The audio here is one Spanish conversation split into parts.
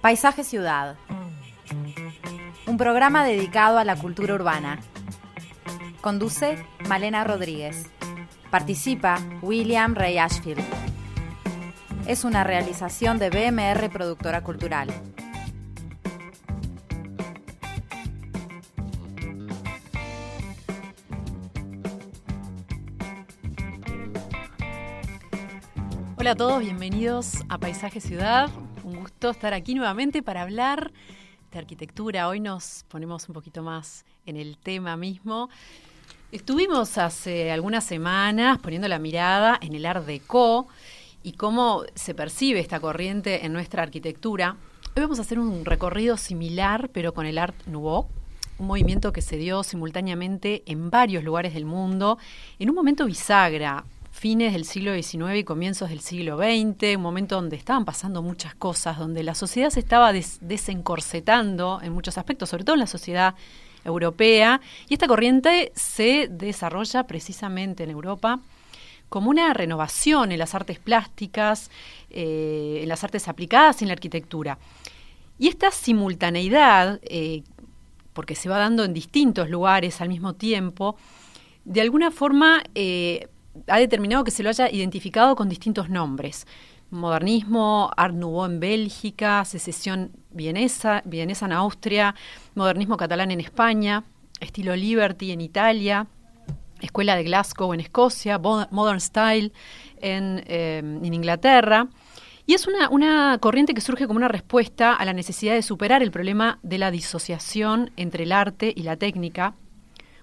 Paisaje Ciudad. Un programa dedicado a la cultura urbana. Conduce Malena Rodríguez. Participa William Ray Ashfield. Es una realización de BMR Productora Cultural. Hola a todos, bienvenidos a Paisaje Ciudad. Gusto estar aquí nuevamente para hablar de arquitectura. Hoy nos ponemos un poquito más en el tema mismo. Estuvimos hace algunas semanas poniendo la mirada en el Art Deco y cómo se percibe esta corriente en nuestra arquitectura. Hoy vamos a hacer un recorrido similar, pero con el Art Nouveau, un movimiento que se dio simultáneamente en varios lugares del mundo, en un momento bisagra, fines del siglo XIX y comienzos del siglo XX, un momento donde estaban pasando muchas cosas, donde la sociedad se estaba desencorsetando en muchos aspectos, sobre todo en la sociedad europea, y esta corriente se desarrolla precisamente en Europa como una renovación en las artes plásticas, eh, en las artes aplicadas y en la arquitectura. Y esta simultaneidad, eh, porque se va dando en distintos lugares al mismo tiempo, de alguna forma eh, ha determinado que se lo haya identificado con distintos nombres. Modernismo, Art Nouveau en Bélgica, Secesión vienesa, vienesa en Austria, Modernismo catalán en España, Estilo Liberty en Italia, Escuela de Glasgow en Escocia, Modern Style en, eh, en Inglaterra. Y es una, corriente que surge como una respuesta a la necesidad de superar el problema de la disociación entre el arte y la técnica,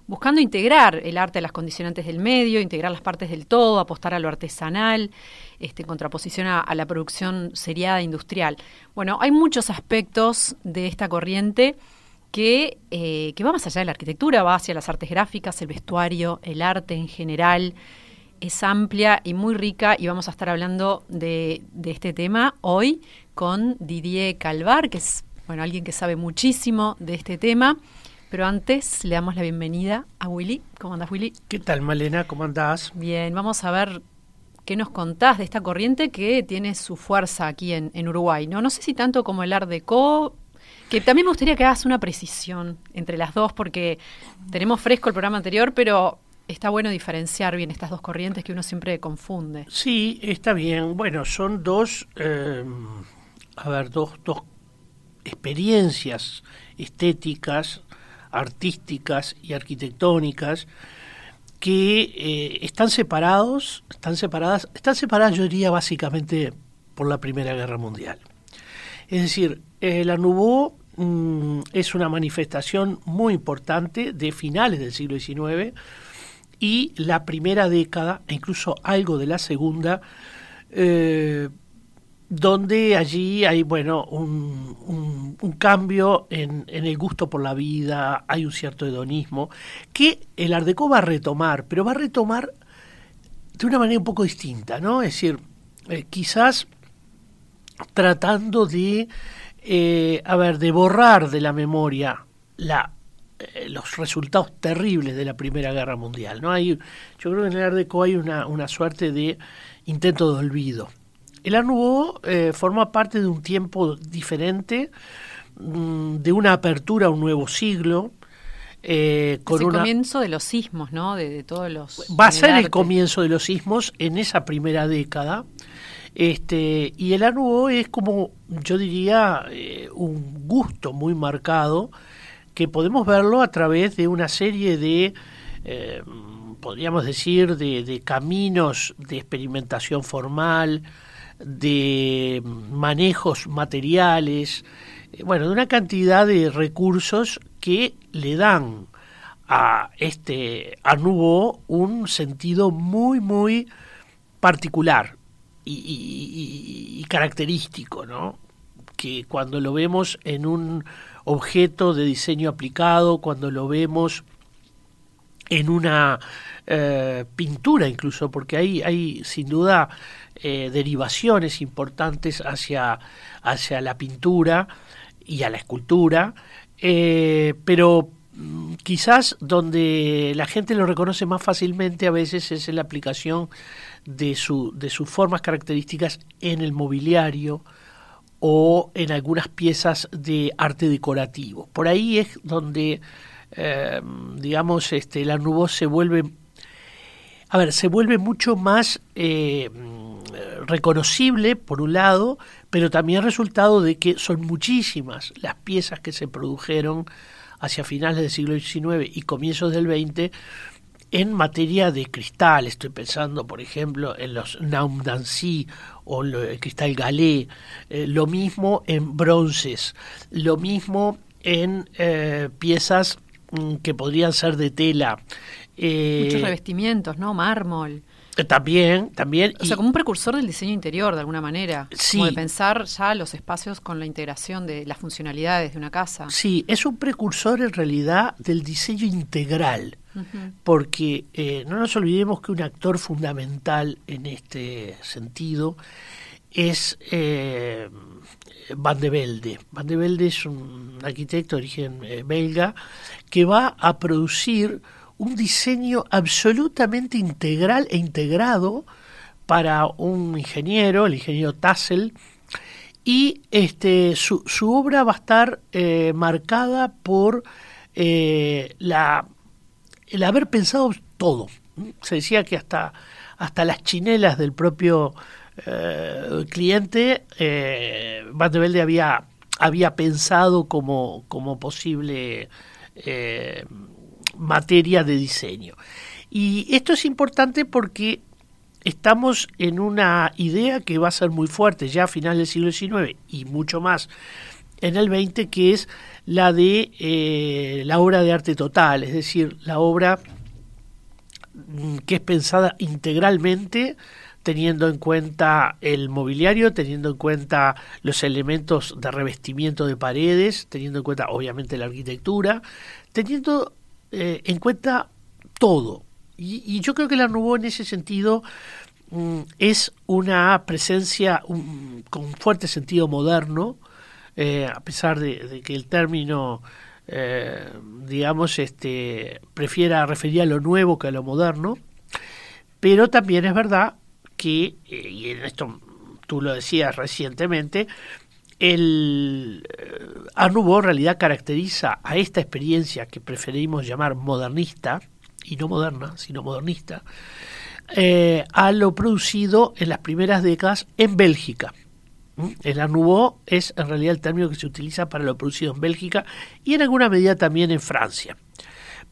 buscando integrar el arte a las condicionantes del medio, integrar las partes del todo, apostar a lo artesanal, este, en contraposición a, la producción seriada industrial. Bueno, hay muchos aspectos de esta corriente que, eh, que va más allá de la arquitectura, va hacia las artes gráficas, el vestuario, el arte en general. Es amplia y muy rica y vamos a estar hablando de, de este tema hoy con Didier Calvar, que es bueno, alguien que sabe muchísimo de este tema. Pero antes le damos la bienvenida a Willy. ¿Cómo andás, Willy? ¿Qué tal, Malena? ¿Cómo andás? Bien, vamos a ver qué nos contás de esta corriente que tiene su fuerza aquí en, Uruguay. ¿no? no sé si tanto como el Art Deco, que también me gustaría que hagas una precisión entre las dos, porque tenemos fresco el programa anterior, pero está bueno diferenciar bien estas dos corrientes que uno siempre confunde. Sí, está bien. Bueno, son dos, eh, a ver, dos, dos experiencias estéticas artísticas y arquitectónicas que eh, están separados, están separadas, están separadas yo diría básicamente por la Primera Guerra Mundial. Es decir, el Nouveau mm, es una manifestación muy importante de finales del siglo XIX y la primera década, incluso algo de la segunda, eh, donde allí hay, bueno, un, un, cambio en, el gusto por la vida, hay un cierto hedonismo, que el Ardeco va a retomar, pero va a retomar de una manera un poco distinta, ¿no? Es decir, eh, quizás tratando de, eh, a ver, de borrar de la memoria la, eh, los resultados terribles de la Primera Guerra Mundial, ¿no? Hay, yo creo que en el Ardeco hay una, una suerte de intento de olvido el Art eh, forma parte de un tiempo diferente, mm, de una apertura a un nuevo siglo. Eh, con el comienzo de los sismos, ¿no? De, todos los. Va a ser el comienzo de los sismos en esa primera década. Este, y el Art es como, yo diría, eh, un gusto muy marcado que podemos verlo a través de una serie de, podríamos decir, de, caminos de experimentación formal, de manejos materiales, eh, bueno, de una cantidad de recursos que le dan a este a un sentido muy muy particular y, característico, ¿no? Que cuando lo vemos en un objeto de diseño aplicado, cuando lo vemos en una eh, pintura incluso, porque hay, hay sin duda eh, derivaciones importantes hacia, hacia la pintura y a la escultura, eh, pero mm, quizás donde la gente lo reconoce más fácilmente a veces es en la aplicación de, su, de sus formas características en el mobiliario o en algunas piezas de arte decorativo. Por ahí es donde, eh, digamos, este, la Nouveau se vuelve, a ver, se vuelve mucho más eh, reconocible, por un lado, pero también resultado de que son muchísimas las piezas que se produjeron hacia finales del siglo XIX y comienzos del XX en materia de cristal, estoy pensando, por ejemplo, en los Naum d'Ancy o el cristal galé, eh, lo mismo en bronces, lo mismo en piezas que podrían ser de tela. Eh, Muchos revestimientos, ¿no? Mármol. También, también. O sea, como un precursor del diseño interior, de alguna manera. Sí. Como de pensar ya los espacios con la integración de las funcionalidades de una casa. Sí, es un precursor en realidad del diseño integral. Porque eh, no nos olvidemos que un actor fundamental en este sentido es eh, Van de Velde. Van de Velde es un arquitecto de origen eh, belga que va a producir un diseño absolutamente integral e integrado para un ingeniero, el ingeniero Tassel, y este, su, su obra va a estar eh, marcada por la, el haber pensado todo. Se decía que hasta, hasta las chinelas del propio cliente, eh, Van de Velde había, había pensado como, como posible eh, materia de diseño. Y esto es importante porque estamos en una idea que va a ser muy fuerte ya a final del siglo XIX y mucho más en el XX, que es la de eh, la obra de arte total, es decir, la obra mm, que es pensada integralmente teniendo en cuenta el mobiliario, teniendo en cuenta los elementos de revestimiento de paredes, teniendo en cuenta obviamente la arquitectura, teniendo eh, en cuenta todo. Y, yo creo que la Nouveau en ese sentido mm, es una presencia un, con fuerte sentido moderno, eh, a pesar de, de, que el término, eh, digamos, este, prefiera referir a lo nuevo que a lo moderno, pero también es verdad que, eh, y en esto tú lo decías recientemente, el Nouveau en realidad caracteriza a esta experiencia que preferimos llamar modernista, y no moderna, sino modernista, eh, a lo producido en las primeras décadas en Bélgica. El Art es en realidad el término que se utiliza para lo producido en Bélgica y en alguna medida también en Francia.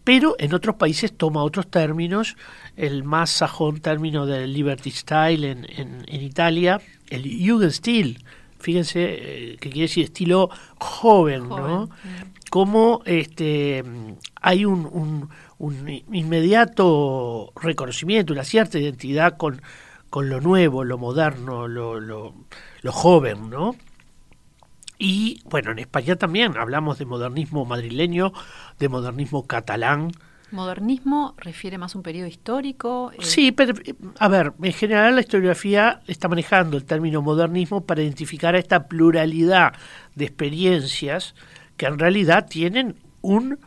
Pero en otros países toma otros términos, el más sajón término del Liberty Style en, en, en Italia, el Jugendstil, fíjense eh, que quiere decir estilo joven, joven ¿no? Yeah. Como este, hay un, un, un, inmediato reconocimiento, una cierta identidad con, con lo nuevo, lo moderno, lo, lo, lo, joven, ¿no? Y bueno, en España también hablamos de modernismo madrileño, de modernismo catalán, ¿Modernismo refiere más a un periodo histórico? Eh... Sí, pero a ver, en general la historiografía está manejando el término modernismo para identificar a esta pluralidad de experiencias que en realidad tienen un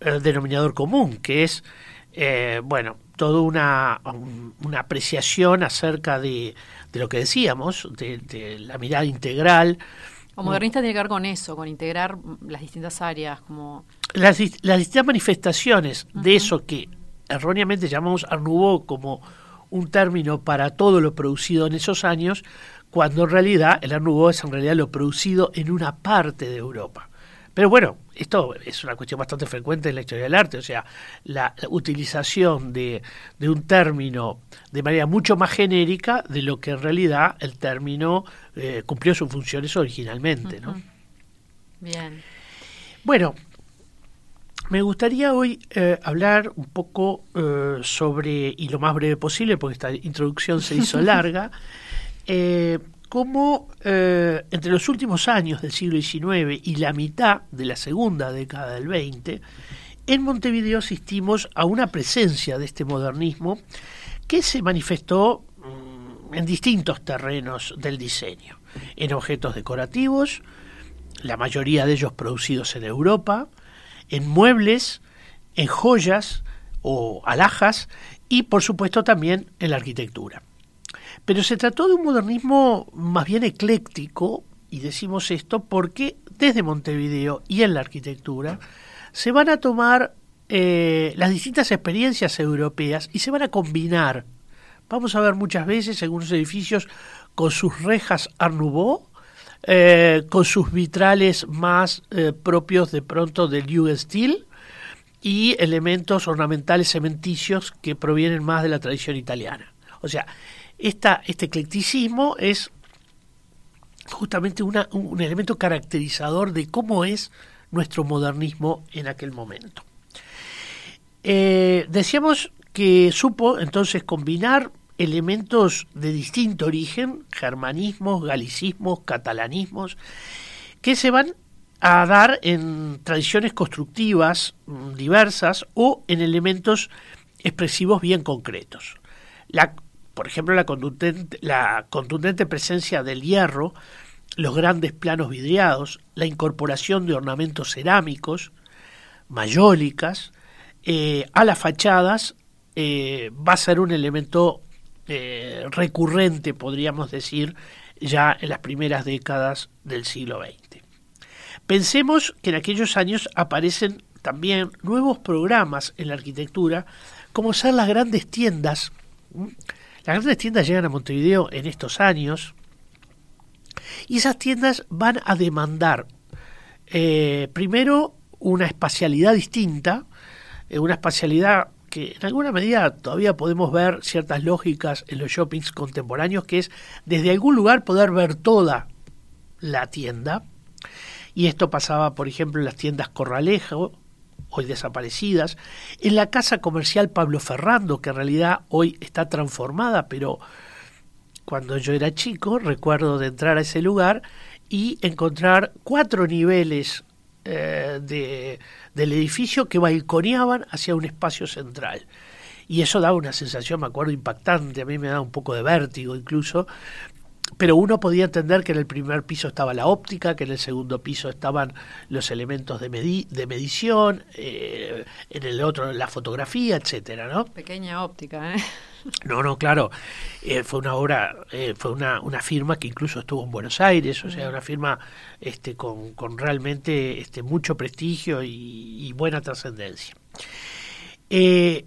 eh, denominador común, que es, eh, bueno, toda una, un, una apreciación acerca de, de, lo que decíamos, de, de la mirada integral. O modernista tiene que ver con eso, con integrar las distintas áreas, como las, las distintas manifestaciones uh -huh. de eso que erróneamente llamamos Art como un término para todo lo producido en esos años, cuando en realidad el Art es en realidad lo producido en una parte de Europa. Pero bueno, esto es una cuestión bastante frecuente en la historia del arte, o sea, la, la utilización de, de, un término de manera mucho más genérica de lo que en realidad el término eh, cumplió sus funciones originalmente, ¿no? Uh -huh. Bien. Bueno, me gustaría hoy eh, hablar un poco eh, sobre, y lo más breve posible, porque esta introducción se hizo larga, eh, cómo entre los últimos años del siglo XIX y la mitad de la segunda década del XX, en Montevideo asistimos a una presencia de este modernismo que se manifestó mmm, en distintos terrenos del diseño, en objetos decorativos, la mayoría de ellos producidos en Europa, en muebles, en joyas o alhajas y por supuesto también en la arquitectura. Pero se trató de un modernismo más bien ecléctico y decimos esto porque desde Montevideo y en la arquitectura se van a tomar eh, las distintas experiencias europeas y se van a combinar. Vamos a ver muchas veces algunos edificios con sus rejas Art Nouveau, eh, con sus vitrales más eh, propios de pronto del Jugendstil y elementos ornamentales cementicios que provienen más de la tradición italiana. O sea, este eclecticismo es justamente un elemento caracterizador de cómo es nuestro modernismo en aquel momento. Eh, decíamos que supo entonces combinar elementos de distinto origen, germanismos, galicismos, catalanismos, que se van a dar en tradiciones constructivas mm, diversas o en elementos expresivos bien concretos. La, por ejemplo, la contundente, presencia del hierro, los grandes planos vidriados, la incorporación de ornamentos cerámicos, mayólicas, eh, a las fachadas eh, va a ser un elemento eh, recurrente, podríamos decir, ya en las primeras décadas del siglo XX. Pensemos que en aquellos años aparecen también nuevos programas en la arquitectura, como ser las grandes tiendas. Las grandes tiendas llegan a Montevideo en estos años y esas tiendas van a demandar eh, primero una espacialidad distinta, eh, una espacialidad que en alguna medida todavía podemos ver ciertas lógicas en los shoppings contemporáneos, que es desde algún lugar poder ver toda la tienda, y esto pasaba, por ejemplo, en las tiendas Corralejo, hoy desaparecidas, en la casa comercial Pablo Ferrando, que en realidad hoy está transformada, pero cuando yo era chico recuerdo de entrar a ese lugar y encontrar cuatro niveles eh, de, del edificio que balconeaban hacia un espacio central. Y eso daba una sensación, me acuerdo, impactante, a mí me daba un poco de vértigo incluso, pero uno podía entender que en el primer piso estaba la óptica, que en el segundo piso estaban los elementos de, de medición, eh, en el otro la fotografía, etcétera, ¿no? Pequeña óptica, ¿eh? No, no, claro, eh, fue una obra, eh, fue una, una firma que incluso estuvo en Buenos Aires, o sea, una firma este, con, con realmente este, mucho prestigio y, y buena trascendencia. y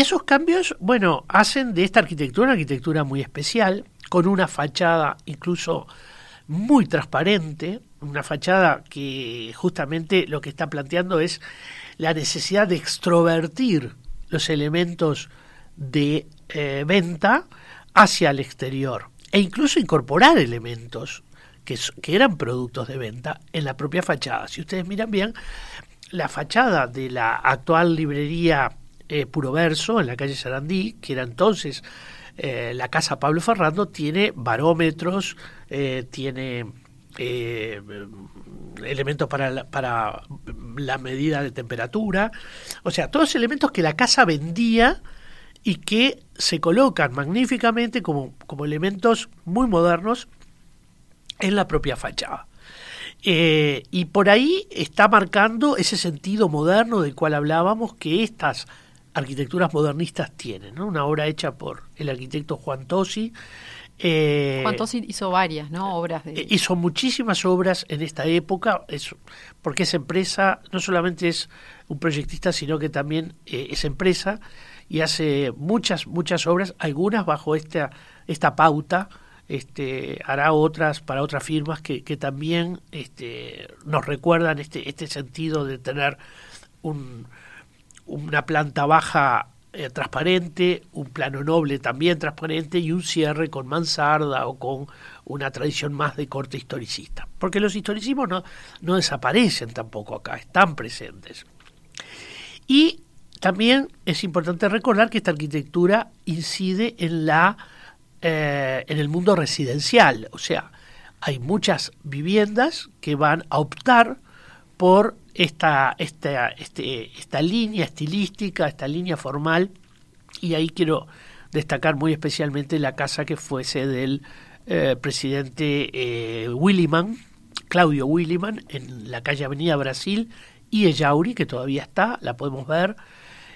esos cambios, bueno, hacen de esta arquitectura una arquitectura muy especial, con una fachada incluso muy transparente, una fachada que justamente lo que está planteando es la necesidad de extrovertir los elementos de eh, venta hacia el exterior e incluso incorporar elementos que, eran productos de venta en la propia fachada. Si ustedes miran bien, la fachada de la actual librería eh, Puro Verso en la calle Sarandí, que era entonces eh, la casa Pablo Ferrando tiene barómetros, eh, tiene eh, elementos para la, para la medida de temperatura, o sea, todos elementos que la casa vendía y que se colocan magníficamente como, como elementos muy modernos en la propia fachada. y por ahí está marcando ese sentido moderno del cual hablábamos, que estas arquitecturas modernistas tienen, ¿no? Una obra hecha por el arquitecto Juan Tosi. Eh, Juan Tosi hizo varias, ¿no? Obras de... Eh, hizo muchísimas obras en esta época, es, porque esa empresa no solamente es un proyectista, sino que también eh, es empresa y hace muchas, muchas obras, algunas bajo esta, esta pauta, este, hará otras para otras firmas que, que también este, nos recuerdan este, este sentido de tener un, una planta baja eh, transparente, un plano noble también transparente y un cierre con mansarda o con una tradición más de corte historicista. Porque los historicismos no, desaparecen tampoco acá, están presentes. Y también es importante recordar que esta arquitectura incide en la eh, en el mundo residencial, o sea, hay muchas viviendas que van a optar por esta, esta, este, esta línea estilística, esta línea formal, y ahí quiero destacar muy especialmente la casa que fuese del eh, presidente eh, Williman, Claudio Williman, en la calle Avenida Brasil, y Ellauri, que todavía está, la podemos ver,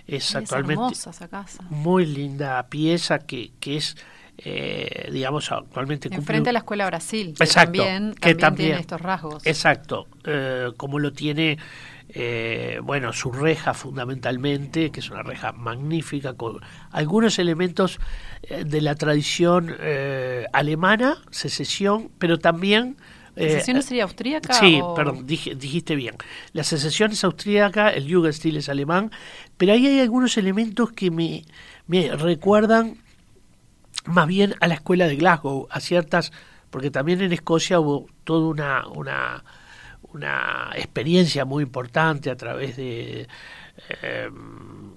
es, actualmente esa casa. muy linda pieza que, que es eh, digamos, actualmente Enfrente a la Escuela Brasil, que también, tiene estos rasgos. Exacto, eh, como lo tiene, eh, bueno, su reja fundamentalmente, que es una reja magnífica, con algunos elementos de la tradición alemana, secesión, pero también... ¿La secesión sería austríaca? Sí, perdón, dijiste bien. La secesión es austríaca, el Jugendstil es alemán, pero ahí hay algunos elementos que me, me recuerdan más bien a la escuela de Glasgow, a ciertas, porque también en Escocia hubo toda una, una, una experiencia muy importante a través de eh,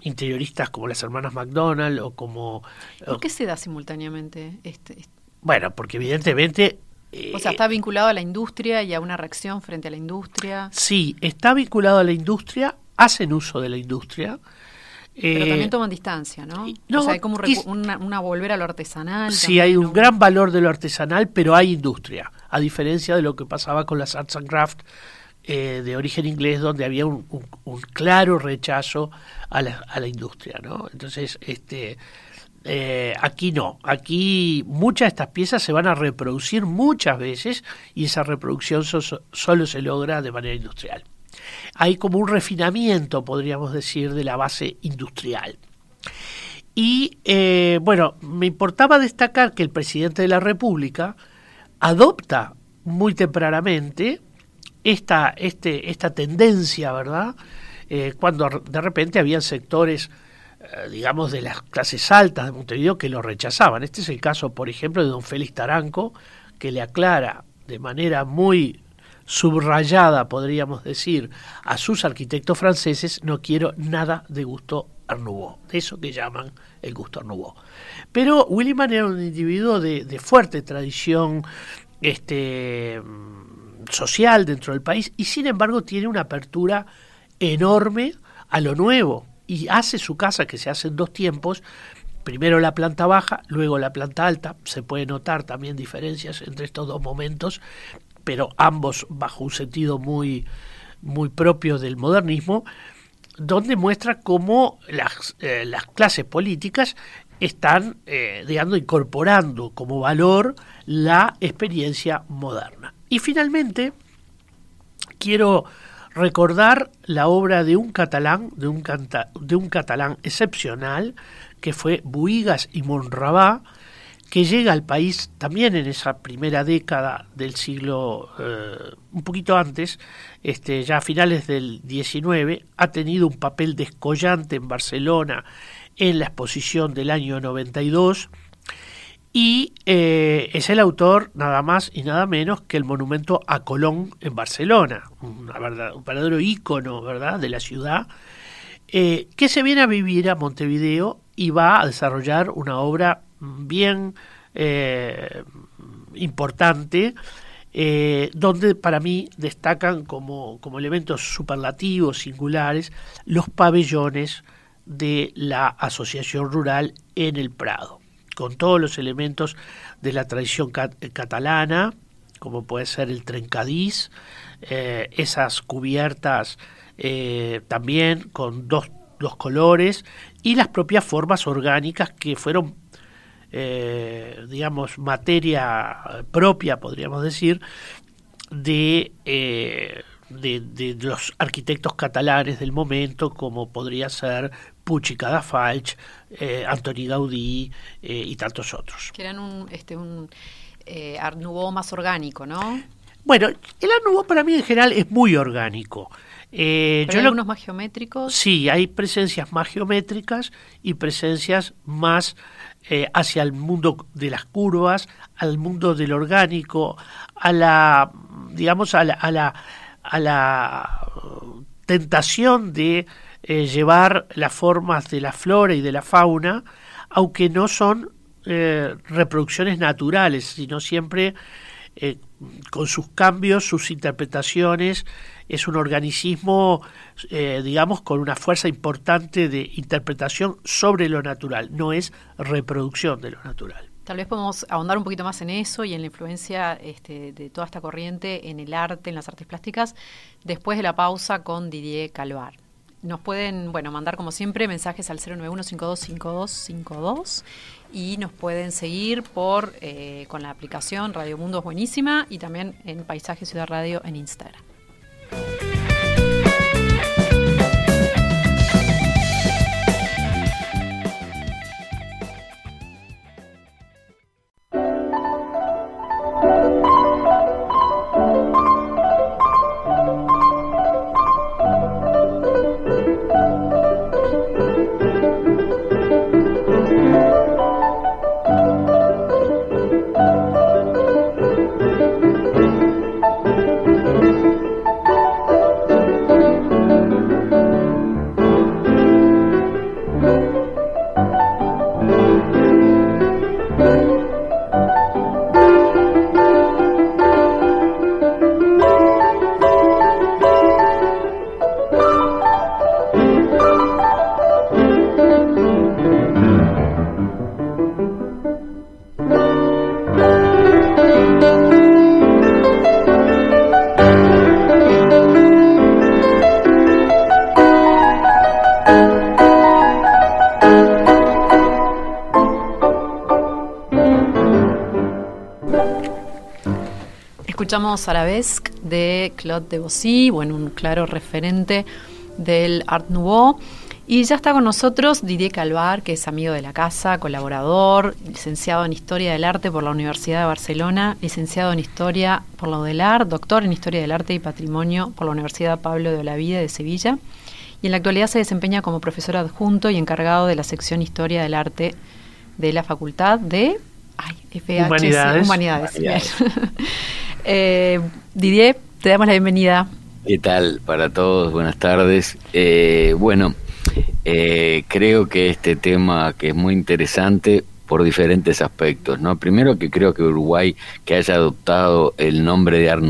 interioristas como las hermanas McDonald o como... ¿Por qué se da simultáneamente este? Bueno, porque evidentemente o sea, está vinculado a la industria y a una reacción frente a la industria. Sí, está vinculado a la industria, hacen uso de la industria, pero también eh, toman distancia, ¿no? o sea, hay como una, volver a lo artesanal. Sí, hay un gran valor de lo artesanal, pero hay industria, a diferencia de lo que pasaba con las arts and craft eh, de origen inglés, donde había un, claro rechazo a la, a la, industria, ¿no? Entonces, este, eh, aquí no, aquí muchas de estas piezas se van a reproducir muchas veces y esa reproducción solo se logra de manera industrial hay como un refinamiento, podríamos decir, de la base industrial. Y eh, bueno, me importaba destacar que el presidente de la República adopta muy tempranamente esta, este, esta tendencia, ¿verdad? Eh, cuando de repente había sectores, eh, digamos, de las clases altas de Montevideo que lo rechazaban. Este es el caso, por ejemplo, de don Félix Taranco, que le aclara de manera muy subrayada, podríamos decir, a sus arquitectos franceses, no quiero nada de gusto Art de eso que llaman el gusto Art Pero Williman era un individuo de, fuerte tradición este, social dentro del país y sin embargo tiene una apertura enorme a lo nuevo y hace su casa que se hace en dos tiempos primero la planta baja, luego la planta alta. Se puede notar también diferencias entre estos dos momentos, pero ambos bajo un sentido muy, muy propio del modernismo, donde muestra cómo las, eh, las clases políticas están, eh, incorporando como valor la experiencia moderna. Y finalmente, quiero recordar la obra de un catalán, de un, de un catalán excepcional, que fue Buigas y Monrabá, que llega al país también en esa primera década del siglo, eh, un poquito antes, este, ya a finales del XIX, ha tenido un papel descollante en Barcelona en la exposición del año 92 y eh, es el autor nada más y nada menos que el monumento a Colón en Barcelona, un verdadero ícono ¿verdad? de la ciudad, eh, que se viene a vivir a Montevideo y va a desarrollar una obra bien eh, importante, eh, donde para mí destacan como, como elementos superlativos, singulares, los pabellones de la Asociación Rural en el Prado, con todos los elementos de la tradición catalana, como puede ser el trencadís, eh, esas cubiertas también con dos, dos colores y las propias formas orgánicas que fueron eh, digamos, materia propia, podríamos decir, de, eh, de, los arquitectos catalanes del momento, como podría ser y Cadafalch, eh, Antoni Gaudí eh, y tantos otros. Que eran un, este, un Art Nouveau más orgánico, ¿no? Bueno, el Art Nouveau para mí en general es muy orgánico. Eh, ¿Hay algunos más geométricos? Sí, hay presencias más geométricas y presencias más eh, hacia el mundo de las curvas, al mundo del orgánico, a la, digamos, a la, a la, tentación de eh, llevar las formas de la flora y de la fauna, aunque no son eh, reproducciones naturales, sino siempre con sus cambios, sus interpretaciones, es un organicismo, eh, digamos, con una fuerza importante de interpretación sobre lo natural, no es reproducción de lo natural. Tal vez podemos ahondar un poquito más en eso y en la influencia este, de toda esta corriente en el arte, en las artes plásticas, después de la pausa con Didier Calvar. nos pueden, bueno, mandar como siempre mensajes al 091-525252 y nos pueden seguir por eh, con la aplicación Radio Mundo es buenísima y también en Paisaje Ciudad Radio en Instagram. Escuchamos Arabesque de Claude Debussy, bueno, un claro referente del Art Nouveau. Y ya está con nosotros Didier Calvar, que es amigo de la casa, colaborador, licenciado en Historia del Arte por la Universidad de Barcelona, licenciado en Historia por la UDELAR, doctor en Historia del Arte y Patrimonio por la Universidad Pablo de Olavide de Sevilla. Y en la actualidad se desempeña como profesor adjunto y encargado de la sección Historia del Arte de la Facultad de ay, Humanidades. Humanidades. Eh, Didier, te damos la bienvenida. ¿Qué tal para todos? Buenas tardes. Eh, bueno, eh, creo que este tema que es muy interesante por diferentes aspectos, ¿no? Primero que creo que Uruguay que haya adoptado el nombre de Art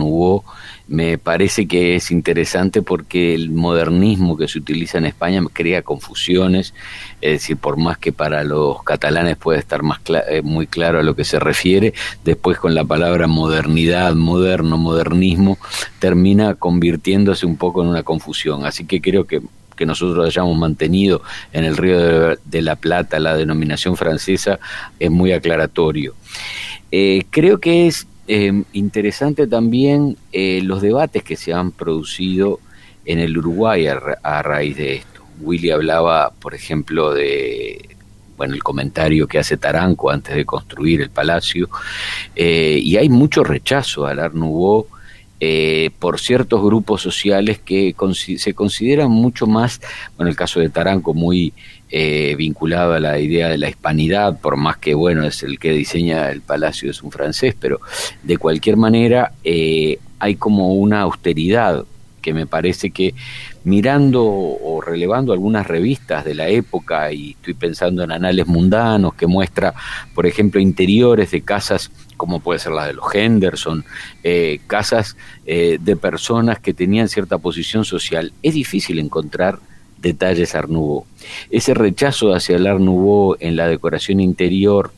me parece que es interesante porque el modernismo que se utiliza en España crea confusiones, es decir, por más que para los catalanes puede estar más eh, muy claro a lo que se refiere, después con la palabra modernidad, moderno, modernismo, termina convirtiéndose un poco en una confusión. Así que creo que que nosotros hayamos mantenido en el Río de, la Plata la denominación francesa es muy aclaratorio. Eh, creo que es eh, interesante también eh, los debates que se han producido en el Uruguay a, raíz de esto. Willy hablaba, por ejemplo, de bueno, el comentario que hace Taranco antes de construir el palacio, eh, y hay mucho rechazo al Art Nouveau por ciertos grupos sociales que se consideran mucho más, bueno, el caso de Taranco muy eh, vinculado a la idea de la hispanidad, por más que, bueno, es el que diseña el palacio, es un francés, pero de cualquier manera eh, hay como una austeridad que me parece que mirando o relevando algunas revistas de la época, y estoy pensando en Anales Mundanos, que muestra, por ejemplo, interiores de casas como puede ser la de los Henderson, eh, casas de personas que tenían cierta posición social, es difícil encontrar detalles Art Ese rechazo hacia el Art en la decoración interior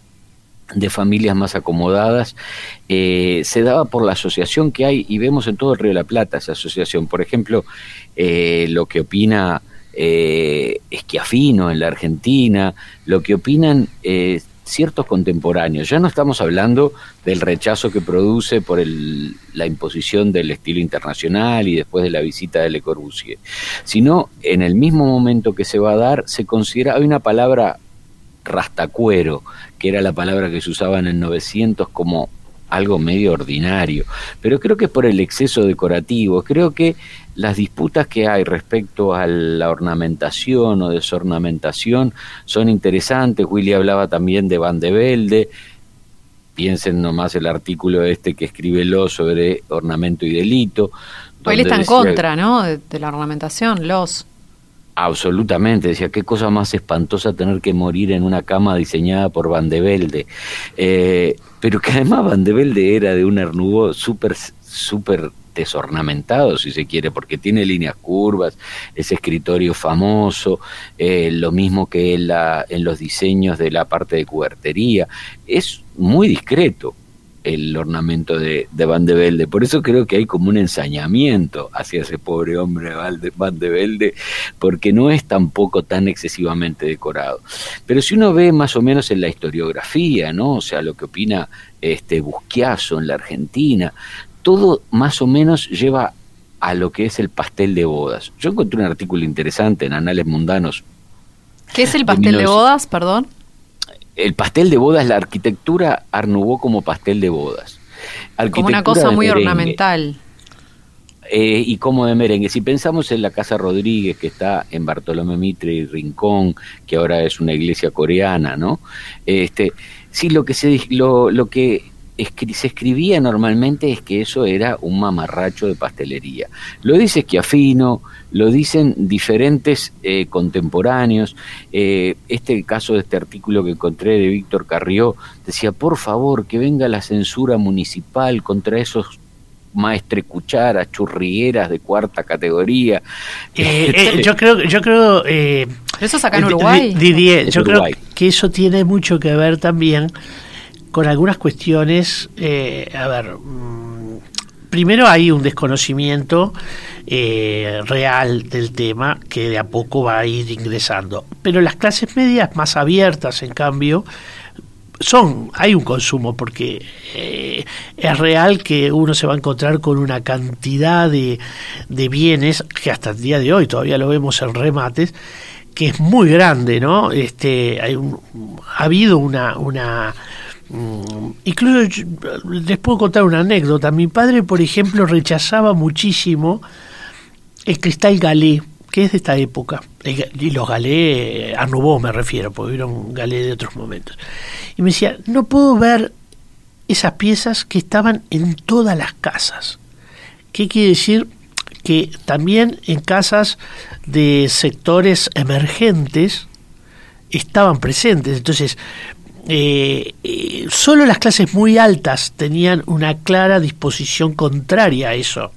de familias más acomodadas, eh, se daba por la asociación que hay, y vemos en todo el Río de la Plata esa asociación. Por ejemplo, eh, lo que opina eh, Esquiafino en la Argentina, lo que opinan ciertos contemporáneos. Ya no estamos hablando del rechazo que produce por el, la imposición del estilo internacional y después de la visita de Le Corbusier, sino en el mismo momento que se va a dar, se considera, hay una palabra rastacuero, que era la palabra que se usaba en el 900 como algo medio ordinario, pero creo que es por el exceso decorativo, creo que las disputas que hay respecto a la ornamentación o desornamentación son interesantes, Willy hablaba también de Van de Velde, piensen nomás el artículo este que escribe Lo sobre ornamento y delito. Él está en contra, ¿no? De, la ornamentación, Los. Absolutamente, decía, qué cosa más espantosa tener que morir en una cama diseñada por Van de Velde. Eh, pero que además Van de Velde era de un Ernugó súper, súper desornamentado, si se quiere, porque tiene líneas curvas, ese escritorio famoso, eh, lo mismo que en, la, en los diseños de la parte de cubertería. Es muy discreto, el ornamento de, de Van de Velde. Por eso creo que hay como un ensañamiento hacia ese pobre hombre Van de Velde, porque no es tampoco tan excesivamente decorado. Pero si uno ve más o menos en la historiografía, ¿no? O sea, lo que opina este Busquiazo en la Argentina, todo más o menos lleva a lo que es el pastel de bodas. Yo encontré un artículo interesante en Anales Mundanos. ¿Qué es el pastel de, bodas, perdón? El pastel de bodas, la arquitectura Arnubó como pastel de bodas. como una cosa muy ornamental. Eh, y como de merengue. Si pensamos en la Casa Rodríguez, que está en Bartolomé Mitre y Rincón, que ahora es una iglesia coreana, ¿no? Este, sí, lo que, se, lo, lo que se escribía normalmente es que eso era un mamarracho de pastelería. Lo dice Schiafino, lo dicen diferentes eh, contemporáneos. Eh, este caso de este artículo que encontré de Víctor Carrió decía, por favor, que venga la censura municipal contra esos maestre cucharas, churrigueras de cuarta categoría. Eh, yo creo, yo creo. eso es acá en Uruguay. Didier, yo creo que eso tiene mucho que ver también con algunas cuestiones, eh, a ver, mm, primero hay un desconocimiento eh, real del tema que de a poco va a ir ingresando, pero las clases medias más abiertas, en cambio, son, hay un consumo porque eh, es real que uno se va a encontrar con una cantidad de, de bienes que hasta el día de hoy todavía lo vemos en remates que es muy grande, ¿no? Este, hay ha habido una, una incluso les puedo contar una anécdota. Mi padre, por ejemplo, rechazaba muchísimo el cristal galé, que es de esta época. Y los galé, a Nouveau me refiero, porque vieron galé de otros momentos. Y me decía, no puedo ver esas piezas que estaban en todas las casas. ¿Qué quiere decir? Que también en casas de sectores emergentes estaban presentes. Entonces, eh, eh, solo las clases muy altas tenían una clara disposición contraria a eso.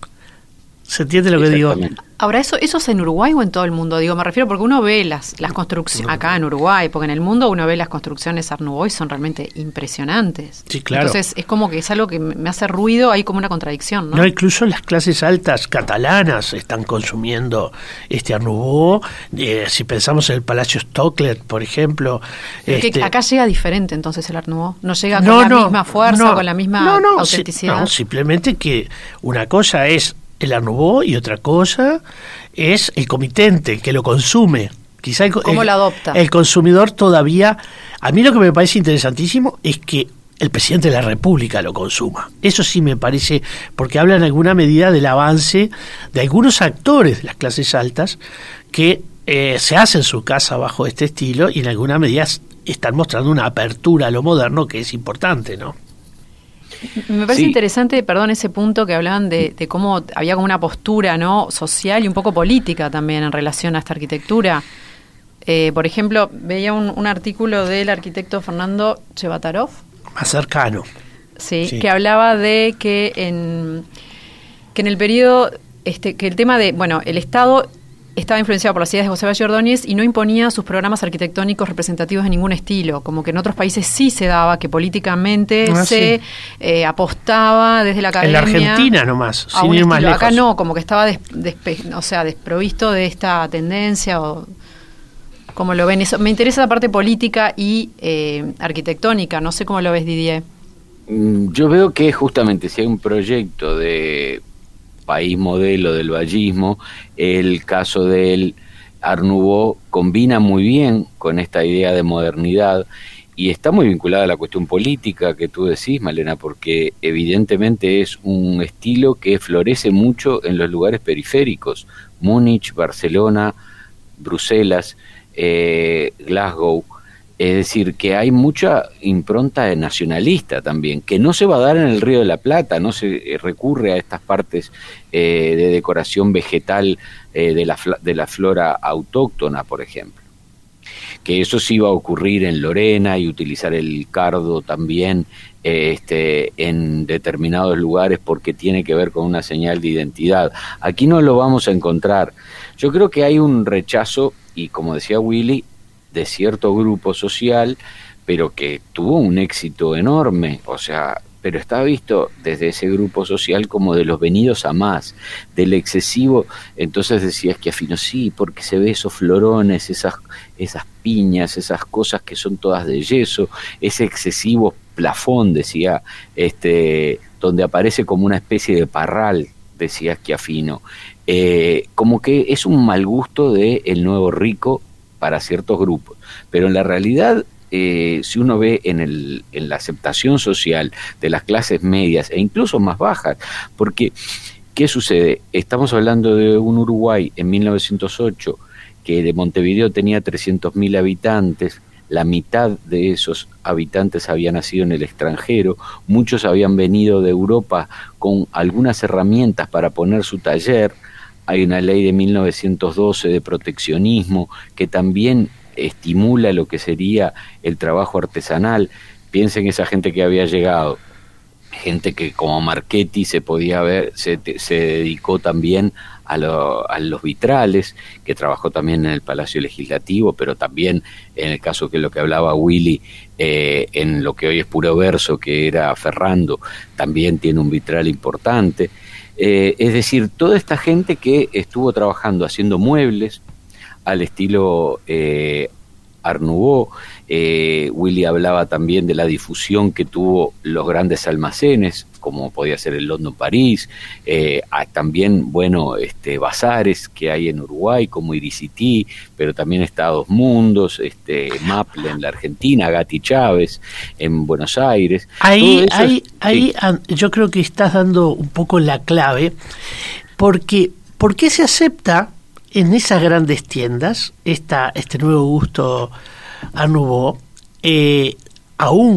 ¿Se entiende lo que digo? Ahora, ¿eso, ¿eso es en Uruguay o en todo el mundo? Digo, me refiero porque uno ve las, las construcciones, acá en Uruguay, porque en el mundo uno ve las construcciones Art Nouveau y son realmente impresionantes. Sí, claro. Entonces, es como que es algo que me hace ruido, hay como una contradicción, ¿no? No, incluso las clases altas catalanas están consumiendo este Art Nouveau. Eh, si pensamos en el Palacio Stocklet, por ejemplo. Este... acá llega diferente entonces el Art Nouveau. No llega con la misma fuerza, con la misma autenticidad. no, simplemente que una cosa es el Nouveau y otra cosa es el comitente que lo consume. Quizá el, ¿Cómo lo adopta? El consumidor todavía... A mí lo que me parece interesantísimo es que el presidente de la República lo consuma. Eso sí me parece, porque habla en alguna medida del avance de algunos actores de las clases altas que eh, se hacen su casa bajo este estilo y en alguna medida están mostrando una apertura a lo moderno que es importante, ¿no? Me parece interesante, perdón, ese punto que hablaban de, cómo había como una postura no social y un poco política también en relación a esta arquitectura. Eh, por ejemplo, veía un, artículo del arquitecto Fernando Chevatarov. Más cercano. Sí, que hablaba de que en, que en el periodo, este, que el tema de, bueno, el Estado estaba influenciado por las ideas de José Valle Ordóñez y no imponía sus programas arquitectónicos representativos de ningún estilo, como que en otros países sí se daba, que políticamente ah, se eh, apostaba desde la academia. En la Argentina nomás, sin ir más lejos. Acá no, como que estaba o sea, desprovisto de esta tendencia o como lo ven. Eso, me interesa la parte política y eh, arquitectónica, no sé cómo lo ves Didier. Mm, yo veo que justamente si hay un proyecto de país modelo del vallismo, el caso del Art combina muy bien con esta idea de modernidad y está muy vinculada a la cuestión política que tú decís, Malena, porque evidentemente es un estilo que florece mucho en los lugares periféricos, Múnich, Barcelona, Bruselas, eh, Glasgow, es decir, que hay mucha impronta nacionalista también, que no se va a dar en el Río de la Plata, no se eh, recurre a estas partes eh, de decoración vegetal eh, de, la, de la flora autóctona, por ejemplo. Que eso sí va a ocurrir en Lorena y utilizar el cardo también este, en determinados lugares porque tiene que ver con una señal de identidad. Aquí no lo vamos a encontrar. Yo creo que hay un rechazo, y como decía Willy, de cierto grupo social, pero que tuvo un éxito enorme. O sea, pero está visto desde ese grupo social como de los venidos a más, del excesivo, entonces decías que afino sí, porque se ve esos florones, esas, esas piñas, esas cosas que son todas de yeso, ese excesivo plafón, decía, este, donde aparece como una especie de parral, decía Schiafino, eh, como que es un mal gusto de el nuevo rico para ciertos grupos, pero en la realidad eh, si uno ve en, el, en la aceptación social de las clases medias e incluso más bajas, porque ¿qué sucede? Estamos hablando de un Uruguay en 1908 que de Montevideo tenía 300.000 habitantes, la mitad de esos habitantes habían nacido en el extranjero, muchos habían venido de Europa con algunas herramientas para poner su taller, hay una ley de 1912 de proteccionismo que también estimula lo que sería el trabajo artesanal. Piensen esa gente que había llegado, gente que como Marchetti se podía ver, se, se dedicó también a, a, los vitrales, que trabajó también en el Palacio Legislativo, pero también en el caso que lo que hablaba Willy, eh, en lo que hoy es puro verso, que era Ferrando, también tiene un vitral importante. Eh, es decir, toda esta gente que estuvo trabajando haciendo muebles, al estilo eh, eh, Willy hablaba también de la difusión que tuvo los grandes almacenes, como podía ser el London París, eh, también, bueno, este, bazares que hay en Uruguay, como Iricití, pero también Estados Mundos, este, Maple en la Argentina, Gatti Chávez en Buenos Aires. Ahí, ahí, ahí yo creo que estás dando un poco la clave, porque ¿por qué se acepta en esas grandes tiendas, esta, este nuevo gusto a Nouveau, eh,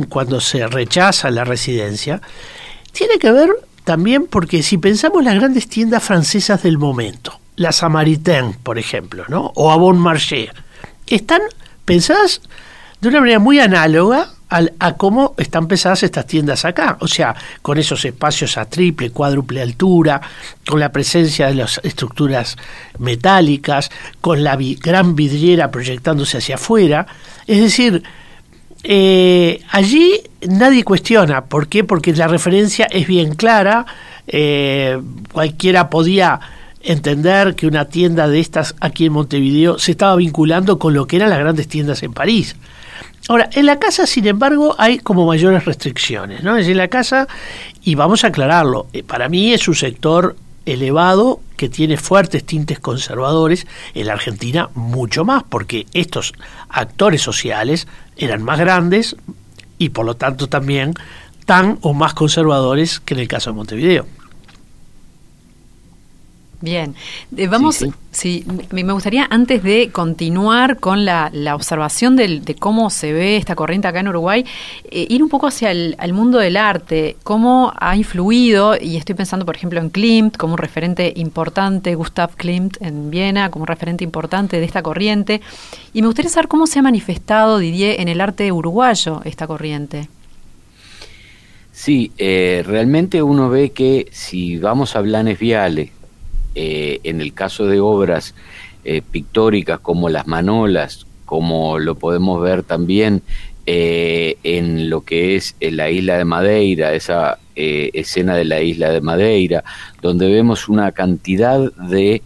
cuando se rechaza la residencia, tiene que ver también porque si pensamos en las grandes tiendas francesas del momento, la Samaritain, por ejemplo, ¿no? o a Bon Marché, están pensadas de una manera muy análoga a cómo están pesadas estas tiendas acá. O sea, con esos espacios a triple, cuádruple altura, con la presencia de las estructuras metálicas, con la gran vidriera proyectándose hacia afuera. Es decir, eh, allí nadie cuestiona. ¿Por qué? Porque la referencia es bien clara. Eh, cualquiera podía entender que una tienda de estas aquí en Montevideo se estaba vinculando con lo que eran las grandes tiendas en París. Ahora, en la casa, sin embargo, hay como mayores restricciones, ¿no? Es en la casa, y vamos a aclararlo, eh, para mí es un sector elevado que tiene fuertes tintes conservadores, en la Argentina mucho más, porque estos actores sociales eran más grandes y por lo tanto también tan o más conservadores que en el caso de Montevideo. Bien, eh, vamos, sí, me gustaría antes de continuar con la, observación de cómo se ve esta corriente acá en Uruguay, eh, ir un poco hacia el mundo del arte, cómo ha influido, y estoy pensando por ejemplo en Klimt como un referente importante, Gustav Klimt en Viena como un referente importante de esta corriente, y me gustaría saber cómo se ha manifestado, Didier, en el arte uruguayo esta corriente. Sí, eh, realmente uno ve que si vamos a Blanes Viale, eh, en el caso de obras eh, pictóricas como las manolas, como lo podemos ver también eh, en lo que es la isla de Madeira, esa escena de la isla de Madeira, donde vemos una cantidad de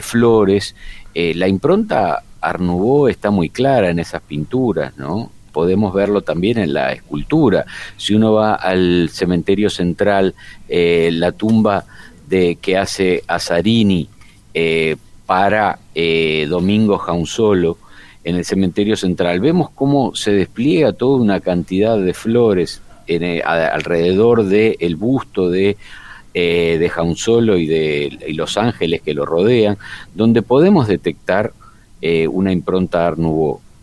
flores. la impronta Arnubó está muy clara en esas pinturas, ¿no? podemos verlo también en la escultura. Si uno va al cementerio central, la tumba de que hace Azarini eh, para eh, Domingo Jaunsolo en el cementerio central. Vemos cómo se despliega toda una cantidad de flores en, eh, alrededor del el busto de, de Jaunsolo y de los ángeles que lo rodean, donde podemos detectar una impronta Art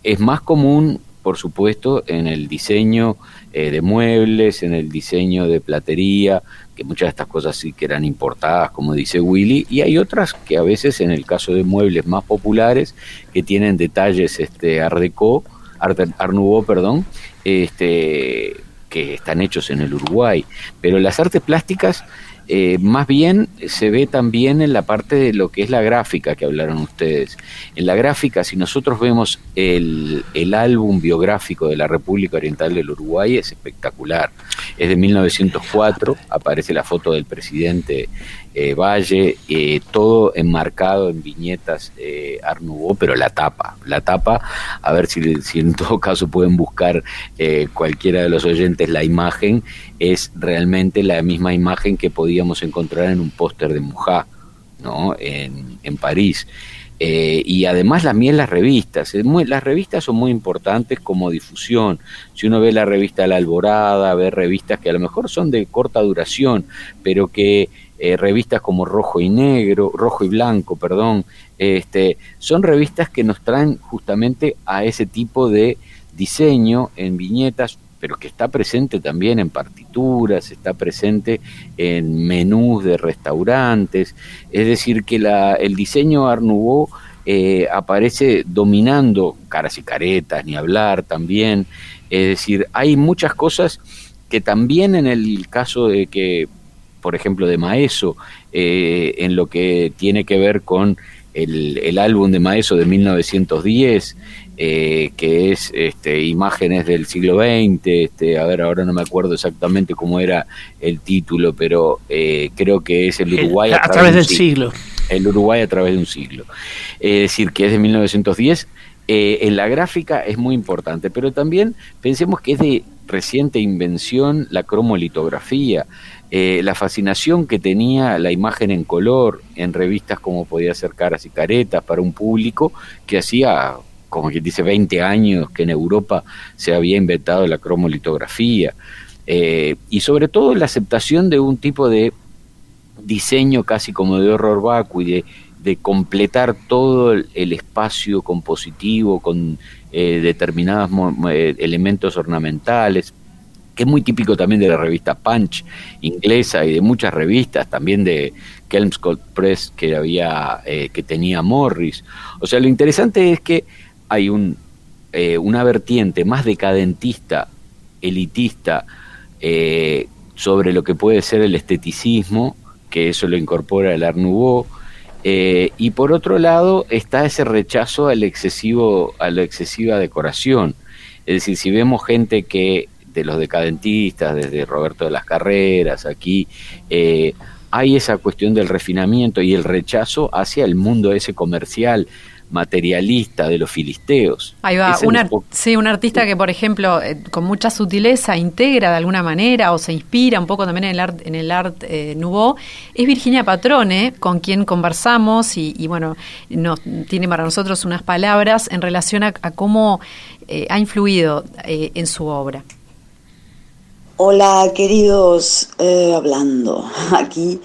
Es más común, por supuesto, en el diseño de muebles, en el diseño de platería, que muchas de estas cosas sí que eran importadas, como dice Willy, y hay otras que a veces en el caso de muebles más populares que tienen detalles este Art Art, perdón, este que están hechos en el Uruguay, pero las artes plásticas eh, más bien se ve también en la parte de lo que es la gráfica que hablaron ustedes. En la gráfica, si nosotros vemos el, el álbum biográfico de la República Oriental del Uruguay, es espectacular. es de 1904, aparece la foto del presidente eh, Valle, eh, todo enmarcado en viñetas eh, pero la tapa, la tapa, a ver si, en todo caso pueden buscar eh, cualquiera de los oyentes la imagen, es realmente la misma imagen que podíamos encontrar en un póster de Mujá, ¿no? en, en París. Y además las las revistas. las revistas son muy importantes como difusión. Si uno ve la revista La Alborada, ve revistas que a lo mejor son de corta duración, pero que eh, revistas como Rojo y Negro, Rojo y Blanco, perdón, este, son revistas que nos traen justamente a ese tipo de diseño en viñetas pero que está presente también en partituras, está presente en menús de restaurantes, es decir, que la, el diseño Art Nouveau eh, aparece dominando caras y caretas, ni hablar también, es decir, hay muchas cosas que también en el caso de que, por ejemplo, de Maeso, eh, en lo que tiene que ver con el, el álbum de Maeso de 1910, eh, que es este, imágenes del siglo XX, este, a ver, ahora no me acuerdo exactamente cómo era el título, pero eh, creo que es el Uruguay a, través, del siglo. El Uruguay a través de un siglo. Es decir, que es de 1910. Eh, en la gráfica es muy importante, pero también pensemos que es de reciente invención la cromolitografía, la fascinación que tenía la imagen en color en revistas como podía ser Caras y Caretas para un público que hacía como quien dice, 20 años que en Europa se había inventado la cromolitografía, eh, y sobre todo la aceptación de un tipo de diseño casi como de horror vacuo y de, completar todo el, espacio compositivo con eh, determinados eh, elementos ornamentales, que es muy típico también de la revista Punch inglesa y de muchas revistas, también de Kelmscott Press que había que tenía Morris. O sea, lo interesante es que hay un, eh, una vertiente más decadentista, elitista, eh, sobre lo que puede ser el esteticismo, que eso lo incorpora el Art Nouveau, eh, y por otro lado está ese rechazo al excesivo, a la excesiva decoración. Es decir, si vemos gente que de los decadentistas, desde Roberto de las Carreras, aquí, hay esa cuestión del refinamiento y el rechazo hacia el mundo ese comercial, materialista de los filisteos. Ahí va, un, sí, un artista que, por ejemplo, eh, con mucha sutileza integra de alguna manera o se inspira un poco también en el art, en el art eh, nouveau, es Virginia Patrone, con quien conversamos y, bueno, nos, tiene para nosotros unas palabras en relación a, cómo eh, ha influido en su obra. Hola, queridos, hablando aquí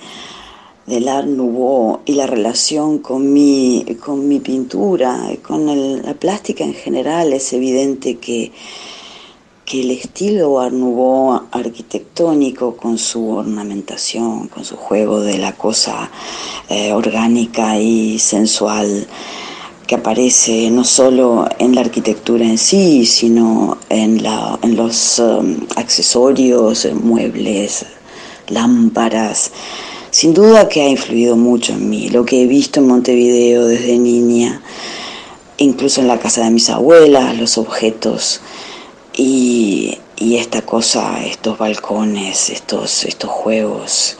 del Art Nouveau y la relación con mi, con mi pintura, con la plástica en general, es evidente que, que el estilo Art Nouveau arquitectónico, con su ornamentación, con su juego de la cosa eh, orgánica y sensual, que aparece no solo en la arquitectura en sí, sino en, la, en los um, accesorios, muebles, lámparas, sin duda que ha influido mucho en mí, lo que he visto en Montevideo desde niña, incluso en la casa de mis abuelas, los objetos y, esta cosa, estos balcones, estos, estos juegos,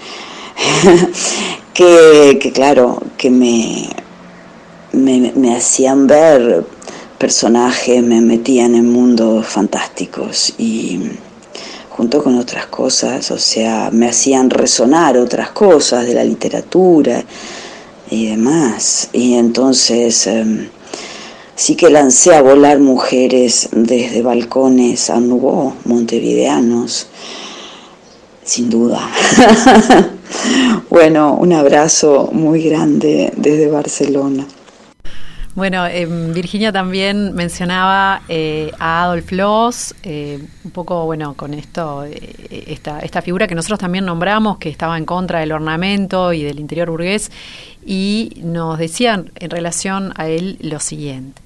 que, claro, que me, me, me hacían ver personajes, me metían en mundos fantásticos y junto con otras cosas, o sea, me hacían resonar otras cosas de la literatura y demás. Y entonces em, sí que lancé a volar mujeres desde balcones a Nubó, montevideanos, sin duda. bueno, un abrazo muy grande desde Barcelona. Bueno, eh, Virginia también mencionaba eh, a Adolf Loss, eh, un poco, bueno, con esto, esta, esta figura que nosotros también nombramos, que estaba en contra del ornamento y del interior burgués, y nos decían en relación a él lo siguiente.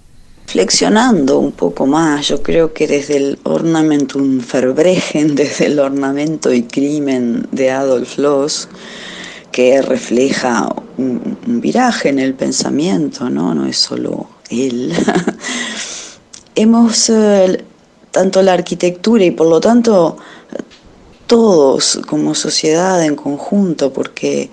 Flexionando un poco más, yo creo que desde el Ornamentum Verbrechen, desde el ornamento y crimen de Adolf Loss, que refleja un, viraje en el pensamiento, ¿no? No es solo él. Hemos, eh, tanto la arquitectura y por lo tanto todos como sociedad en conjunto, porque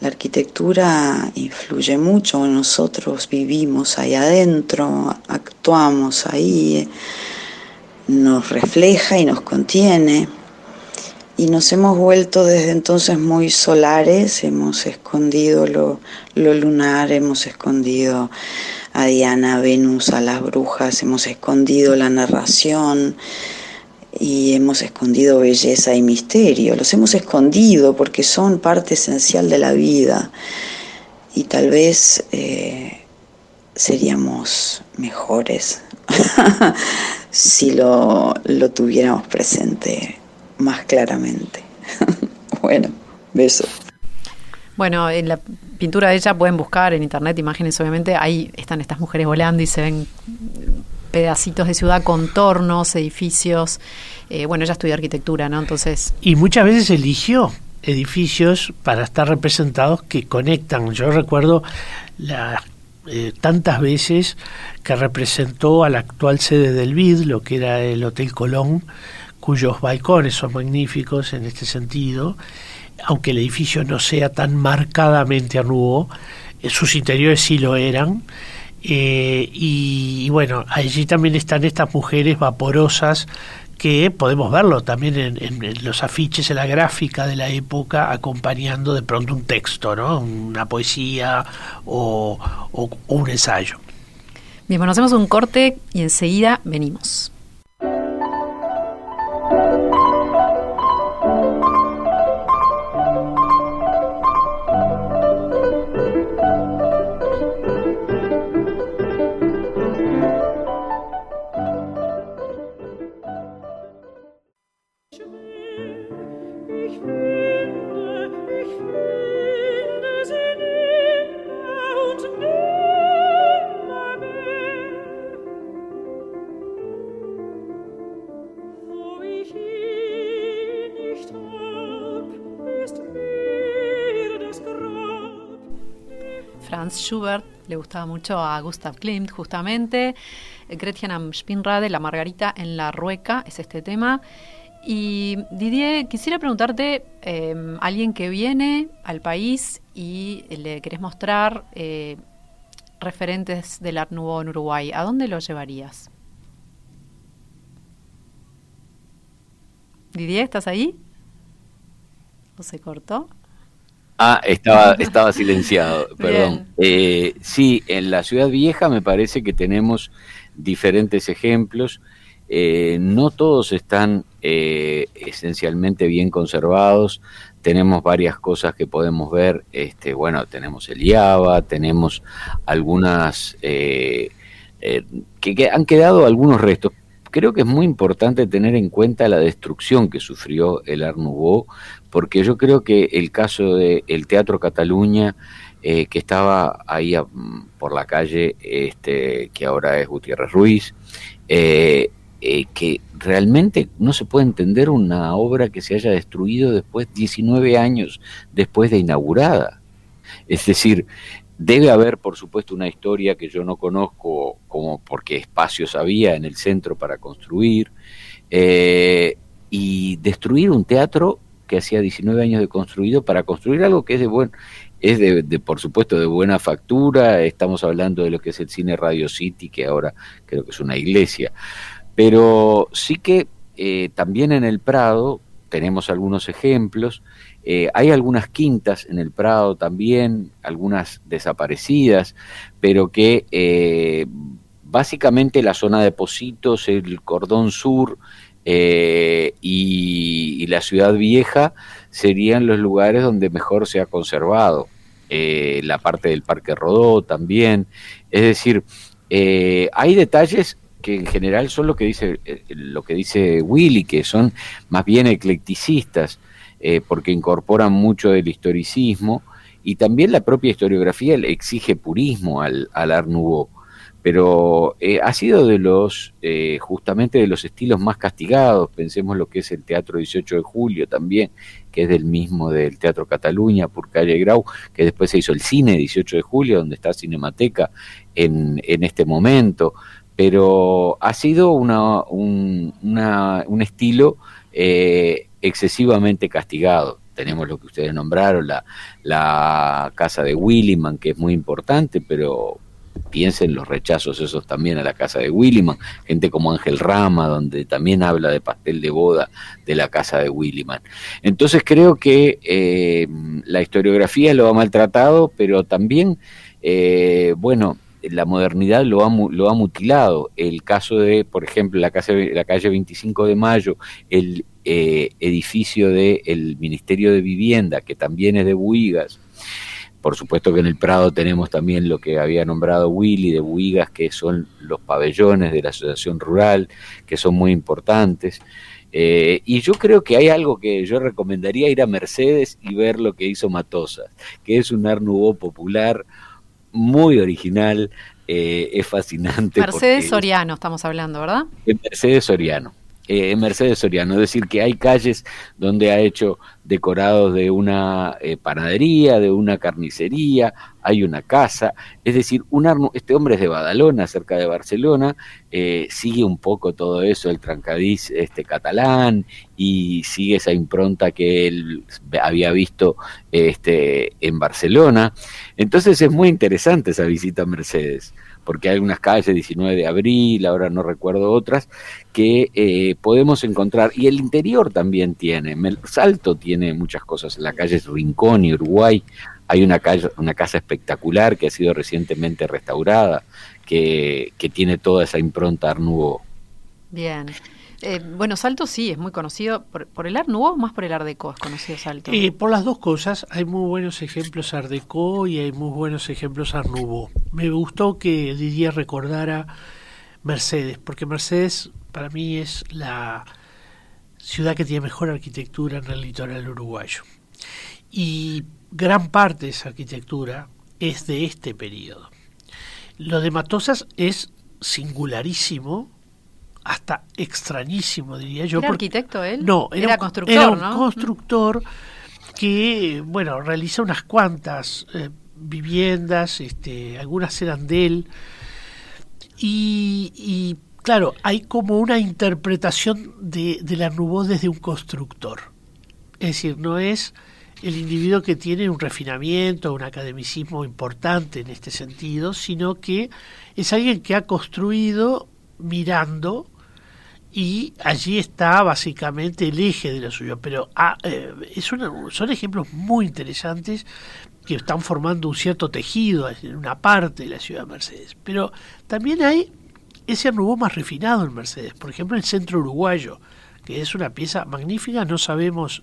la arquitectura influye mucho, nosotros vivimos ahí adentro, actuamos ahí, nos refleja y nos contiene. Y nos hemos vuelto desde entonces muy solares, hemos escondido lo, lo lunar, hemos escondido a Diana, a Venus, a las brujas, hemos escondido la narración y hemos escondido belleza y misterio. Los hemos escondido porque son parte esencial de la vida y tal vez eh, seríamos mejores si lo, lo tuviéramos presente más claramente. bueno, besos. Bueno, en la pintura de ella pueden buscar en internet imágenes, obviamente, ahí están estas mujeres volando y se ven pedacitos de ciudad, contornos, edificios. Eh, bueno, ella estudió arquitectura, ¿no? Entonces... Y muchas veces eligió edificios para estar representados que conectan. Yo recuerdo las eh, tantas veces que representó a la actual sede del BID, lo que era el Hotel Colón, cuyos balcones son magníficos en este sentido, aunque el edificio no sea tan marcadamente Arnubó, eh, sus interiores sí lo eran. Eh, y, bueno, allí también están estas mujeres vaporosas que podemos verlo también en, los afiches, en la gráfica de la época, acompañando de pronto un texto, ¿no? una poesía o, o un ensayo. Bien, bueno, hacemos un corte y enseguida venimos. Schubert le gustaba mucho a Gustav Klimt, justamente. Gretchen am Spinnrade, La Margarita en la Rueca, es este tema. Y Didier, quisiera preguntarte, eh, alguien que viene al país y le querés mostrar eh, referentes del Art Nouveau en Uruguay, ¿a dónde lo llevarías? Didier, ¿estás ahí? ¿O se cortó? Ah, estaba, estaba silenciado, perdón. Eh, sí, en la ciudad vieja me parece que tenemos diferentes ejemplos. Eh, no todos están eh, esencialmente bien conservados. Tenemos varias cosas que podemos ver. Este, bueno, tenemos el IABA, tenemos algunas que, que, han quedado algunos restos. Creo que es muy importante tener en cuenta la destrucción que sufrió el Art Nouveau, porque yo creo que el caso del el Teatro Cataluña, eh, que estaba ahí por la calle, este, que ahora es Gutiérrez Ruiz, eh, eh, que realmente no se puede entender una obra que se haya destruido después, 19 años después de inaugurada. Es decir, debe haber, por supuesto, una historia que yo no conozco, como porque espacios había en el centro para construir, y destruir un teatro que hacía 19 años de construido para construir algo que es de buen es de, por supuesto de buena factura, estamos hablando de lo que es el cine Radio City, que ahora creo que es una iglesia, pero sí que eh, también en el Prado tenemos algunos ejemplos, eh, hay algunas quintas en el Prado también, algunas desaparecidas, pero que eh, básicamente la zona de Positos, el cordón sur, eh, y, la ciudad vieja serían los lugares donde mejor se ha conservado. Eh, la parte del Parque Rodó también. Es decir, eh, hay detalles que en general son lo que dice lo que dice Willy, que son más bien eclecticistas, porque incorporan mucho del historicismo y también la propia historiografía exige purismo al, al Art Nouveau pero eh, ha sido de los, eh, justamente de los estilos más castigados, pensemos lo que es el Teatro 18 de Julio también, que es del mismo del Teatro Cataluña, por calle Grau, que después se hizo el cine 18 de Julio, donde está Cinemateca en, en este momento, pero ha sido una, un, una, un estilo eh, excesivamente castigado. Tenemos lo que ustedes nombraron, la, la casa de Williman, que es muy importante, pero piensen los rechazos esos también a la casa de Williman, gente como Ángel Rama, donde también habla de pastel de boda de la casa de Williman. Entonces creo que eh, la historiografía lo ha maltratado, pero también, eh, bueno, la modernidad lo ha, lo ha mutilado. El caso de, por ejemplo, la, casa, la calle 25 de Mayo, el eh, edificio del Ministerio de Vivienda, que también es de Buigas, por supuesto que en el Prado tenemos también lo que había nombrado Willy de Buigas, que son los pabellones de la Asociación Rural, que son muy importantes. Eh, y yo creo que hay algo que yo recomendaría ir a Mercedes y ver lo que hizo Matosas, que es un Art popular muy original, eh, es fascinante. Mercedes Soriano estamos hablando, ¿verdad? Mercedes Soriano eh, Mercedes Soriano, es decir, que hay calles donde ha hecho decorados de una eh, panadería, de una carnicería, hay una casa, es decir, un este hombre es de Badalona, cerca de Barcelona, eh, sigue un poco todo eso, el trancadís este, catalán, y sigue esa impronta que él había visto este, en Barcelona. Entonces es muy interesante esa visita a Mercedes porque hay unas calles, 19 de abril, ahora no recuerdo otras, que eh, podemos encontrar. Y el interior también tiene, Salto tiene muchas cosas, en la calle Rincón y Uruguay hay una, calle, una casa espectacular que ha sido recientemente restaurada, que, que tiene toda esa impronta Art Bien. Eh, bueno, Salto sí, es muy conocido por, el Art Nouveau o más por el Art Deco, es conocido Salto. Eh, por las dos cosas, hay muy buenos ejemplos Art Deco y hay muy buenos ejemplos Art Nouveau. Me gustó que Didier recordara Mercedes, porque Mercedes para mí es la ciudad que tiene mejor arquitectura en el litoral uruguayo. Y gran parte de esa arquitectura es de este periodo. Lo de Matosas es singularísimo hasta extrañísimo, diría yo. ¿Era arquitecto él? No, era, constructor, era un constructor que, bueno, realiza unas cuantas eh, viviendas, este, algunas eran de él, y, claro, hay como una interpretación de, la Nubó desde un constructor. Es decir, no es el individuo que tiene un refinamiento, un academicismo importante en este sentido, sino que es alguien que ha construido mirando y allí está básicamente el eje de lo suyo. Pero ah, eh, es son ejemplos muy interesantes que están formando un cierto tejido en una parte de la ciudad de Mercedes. Pero también hay ese arnubó más refinado en Mercedes, por ejemplo el centro uruguayo, que es una pieza magnífica, no sabemos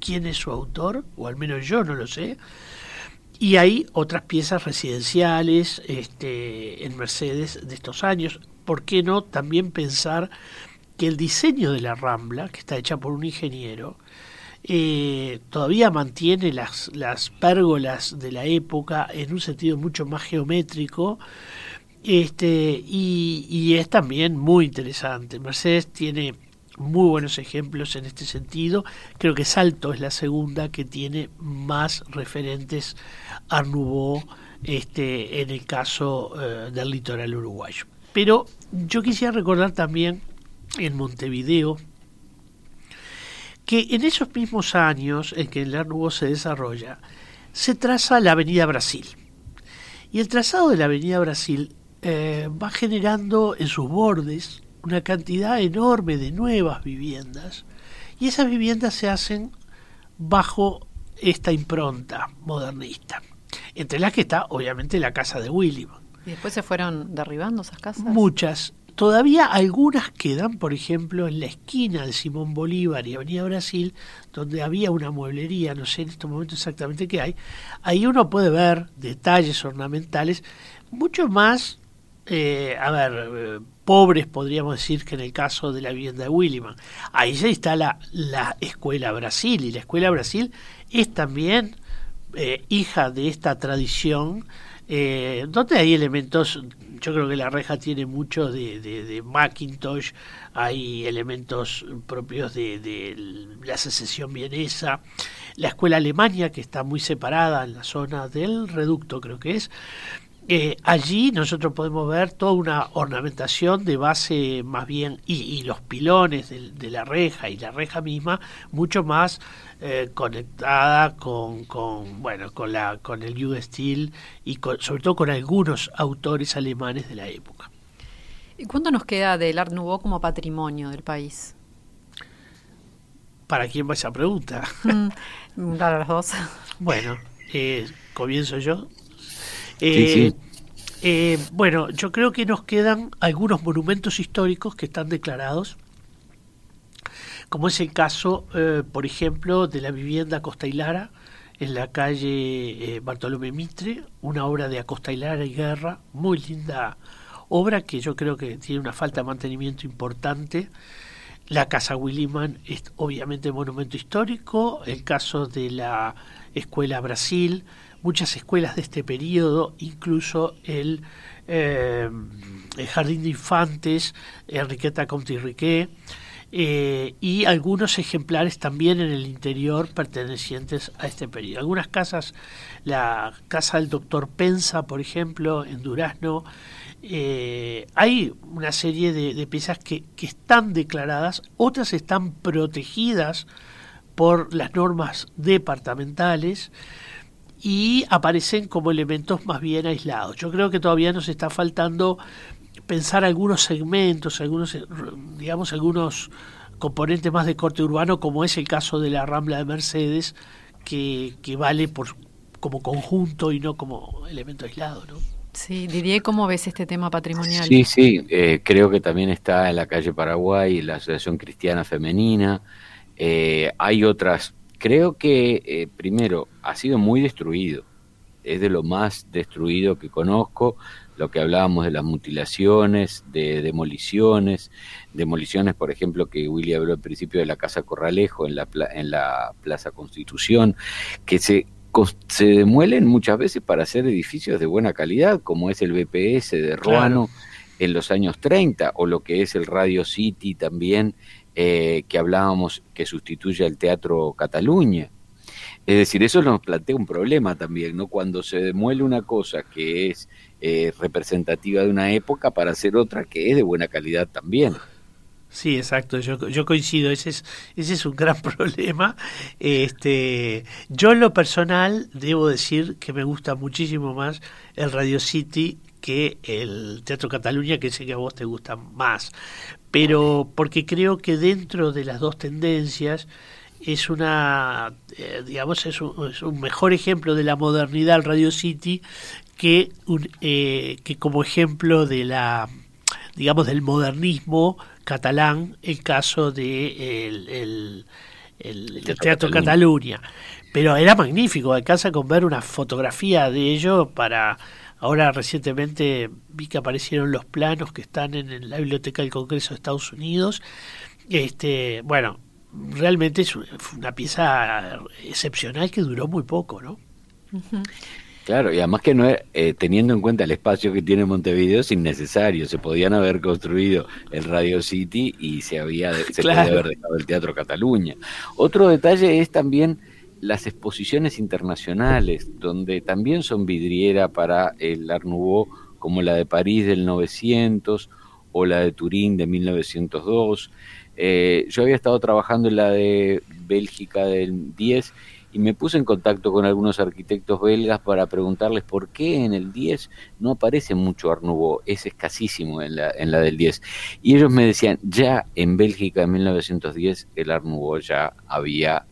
quién es su autor, o al menos yo no lo sé, y hay otras piezas residenciales este, en Mercedes de estos años. ¿por qué no también pensar que el diseño de la Rambla, que está hecha por un ingeniero, eh, todavía mantiene las, las pérgolas de la época en un sentido mucho más geométrico este, y, es también muy interesante. Mercedes tiene muy buenos ejemplos en este sentido. Creo que Salto es la segunda que tiene más referentes a Nouveau este, en el caso eh, del litoral uruguayo. Pero yo quisiera recordar también en Montevideo que en esos mismos años en que el Art se desarrolla, se traza la Avenida Brasil. Y el trazado de la Avenida Brasil eh, va generando en sus bordes una cantidad enorme de nuevas viviendas y esas viviendas se hacen bajo esta impronta modernista, entre las que está obviamente la casa de William. ¿Y después se fueron derribando esas casas? Muchas. Todavía algunas quedan, por ejemplo, en la esquina de Simón Bolívar y Avenida Brasil, donde había una mueblería, no sé en estos momentos exactamente qué hay. Ahí uno puede ver detalles ornamentales mucho más, eh, a ver, eh, pobres podríamos decir que en el caso de la vivienda de Williman. Ahí se instala la Escuela Brasil y la Escuela Brasil es también eh, hija de esta tradición eh, donde hay elementos, yo creo que la reja tiene mucho de, de, Macintosh, hay elementos propios de, la secesión vienesa, la escuela alemania que está muy separada en la zona del reducto creo que es, eh, allí nosotros podemos ver toda una ornamentación de base más bien y, los pilones de, la reja y la reja misma mucho más eh, conectada con, con, bueno con la con el New Steel y sobre todo con algunos autores alemanes de la época. ¿Y cuánto nos queda del Art Nouveau como patrimonio del país? ¿Para quién va esa pregunta? Mm, para los dos. Bueno, eh, comienzo yo. Eh, eh, bueno, yo creo que nos quedan algunos monumentos históricos que están declarados, como es el caso, por ejemplo, de la vivienda Costa Lara en la calle Bartolomé Mitre, una obra de Acosta y Lara y Guerra, muy linda obra que yo creo que tiene una falta de mantenimiento importante. La Casa Williman es obviamente monumento histórico, el caso de la Escuela Brasil, muchas escuelas de este periodo, incluso el, eh, Jardín de Infantes, Enriqueta Conti eh, y algunos ejemplares también en el interior pertenecientes a este periodo. Algunas casas, la casa del doctor Pensa, por ejemplo, en Durazno, eh, hay una serie de, piezas que, están declaradas, otras están protegidas por las normas departamentales y aparecen como elementos más bien aislados. Yo creo que todavía nos está faltando pensar algunos segmentos, algunos, digamos, algunos componentes más de corte urbano, como es el caso de la Rambla de Mercedes, que, que vale por como conjunto y no como elemento aislado, ¿no? Sí, Didier, ¿cómo ves este tema patrimonial? Sí, sí, eh, creo que también está en la calle Paraguay, la Asociación Cristiana Femenina. Eh, hay otras, creo que eh, primero ha sido muy destruido, es de lo más destruido que conozco, lo que hablábamos de las mutilaciones, de demoliciones, demoliciones, por ejemplo, que Willy habló al principio de la Casa Corralejo en la, en la Plaza Constitución, que se se demuelen muchas veces para hacer edificios de buena calidad, como es el BPS de Ruano en los años 30, o lo que es el Radio City también, eh, que hablábamos que sustituye al Teatro Cataluña. Es decir, eso nos plantea un problema también, ¿no? Cuando se demuele una cosa que es eh, representativa de una época para hacer otra que es de buena calidad también. Sí, exacto, yo, yo coincido, ese es, ese es un gran problema. Este, yo en lo personal debo decir que me gusta muchísimo más el Radio City que el Teatro Cataluña, que sé que a vos te gusta más. Pero porque creo que dentro de las dos tendencias es una, eh, digamos, es un, es un, mejor ejemplo de la modernidad el Radio City que, un, eh, que como ejemplo de la, digamos, del modernismo catalán el caso de el, Teatro, Cataluña. Pero era magnífico, alcanza con ver una fotografía de ello para... Ahora recientemente vi que aparecieron los planos que están en la Biblioteca del Congreso de Estados Unidos. Este, bueno, realmente es una pieza excepcional que duró muy poco, ¿no? Claro, y además que no eh, teniendo en cuenta el espacio que tiene Montevideo es innecesario, se podían haber construido el Radio City y se había se podía haber dejado el Teatro Cataluña. Otro detalle es también las exposiciones internacionales, donde también son vidriera para el Art Nouveau, como la de París del 900 o la de Turín de 1902. Eh, yo había estado trabajando en la de Bélgica del 10 y me puse en contacto con algunos arquitectos belgas para preguntarles por qué en el 10 no aparece mucho Art Nouveau, es escasísimo en la, en la del 10. Y ellos me decían, ya en Bélgica en 1910 el Art Nouveau ya había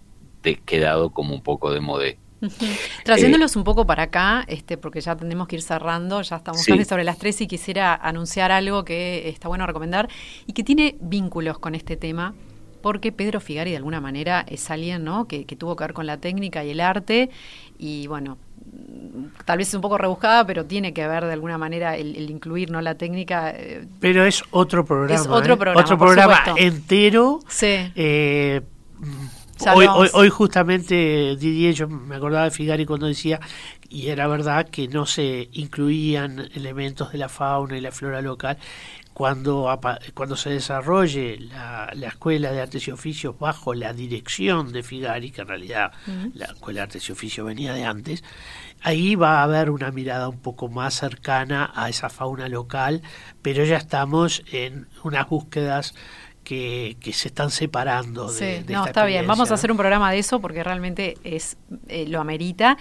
quedado como un poco de modé. Trayéndolos un poco para acá, este, porque ya tenemos que ir cerrando, ya estamos casi sobre las tres y quisiera anunciar algo que está bueno recomendar y que tiene vínculos con este tema porque Pedro Figari de alguna manera es alguien ¿no? que, tuvo que ver con la técnica y el arte y bueno, tal vez es un poco rebuscada, pero tiene que ver de alguna manera el, incluir no la técnica. Eh, pero es otro programa. Es otro ¿eh? programa. Otro programa entero. Sí. Eh, hoy, hoy, justamente Didier, yo me acordaba de Figari cuando decía, y era verdad que no se incluían elementos de la fauna y la flora local, cuando, cuando se desarrolle la, la, Escuela de Artes y Oficios bajo la dirección de Figari, que en realidad la Escuela de Artes y Oficios venía de antes, ahí va a haber una mirada un poco más cercana a esa fauna local, pero ya estamos en unas búsquedas que, se están separando de, no, está bien. Vamos a hacer un programa de eso porque realmente es eh, lo amerita.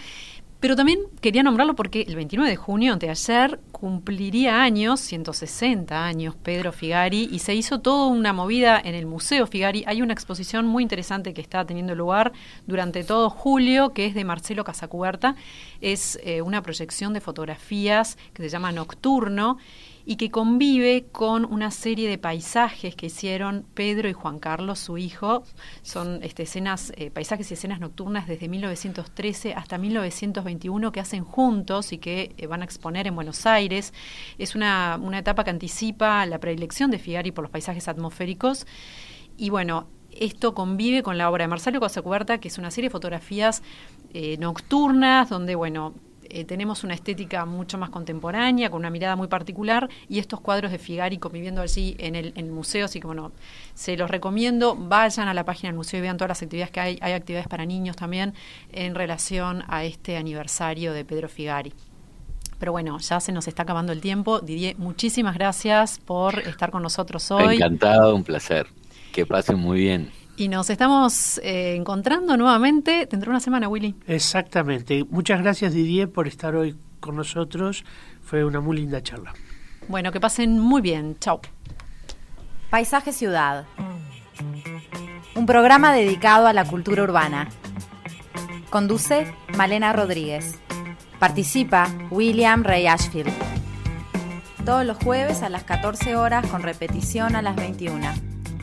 Pero también quería nombrarlo porque el 29 de junio, anteayer, cumpliría años, 160 años, Pedro Figari, y se hizo toda una movida en el Museo Figari. Hay una exposición muy interesante que está teniendo lugar durante todo julio, que es de Marcelo Casacuberta. Es eh, una proyección de fotografías que se llama Nocturno y que convive con una serie de paisajes que hicieron Pedro y Juan Carlos, su hijo. Son este, escenas, eh, paisajes y escenas nocturnas desde 1913 hasta 1921 que hacen juntos y que eh, van a exponer en Buenos Aires. Es una, una etapa que anticipa la predilección de Figari por los paisajes atmosféricos. Y bueno, esto convive con la obra de Marcelo Cosacuberta, que es una serie de fotografías eh, nocturnas, donde, bueno, eh, tenemos una estética mucho más contemporánea, con una mirada muy particular, y estos cuadros de Figari conviviendo allí en el, museo, así que bueno, se los recomiendo, vayan a la página del museo y vean todas las actividades que hay, hay actividades para niños también en relación a este aniversario de Pedro Figari. Pero bueno, ya se nos está acabando el tiempo. Didier, muchísimas gracias por estar con nosotros hoy. Encantado, un placer. Que pasen muy bien. Y nos estamos eh, encontrando nuevamente dentro de una semana, Willy. Exactamente. Muchas gracias, Didier, por estar hoy con nosotros. Fue una muy linda charla. Bueno, que pasen muy bien. Chao. Paisaje Ciudad. Un programa dedicado a la cultura urbana. Conduce Malena Rodríguez. Participa William Ray Ashfield. Todos los jueves a las 14 horas con repetición a las 21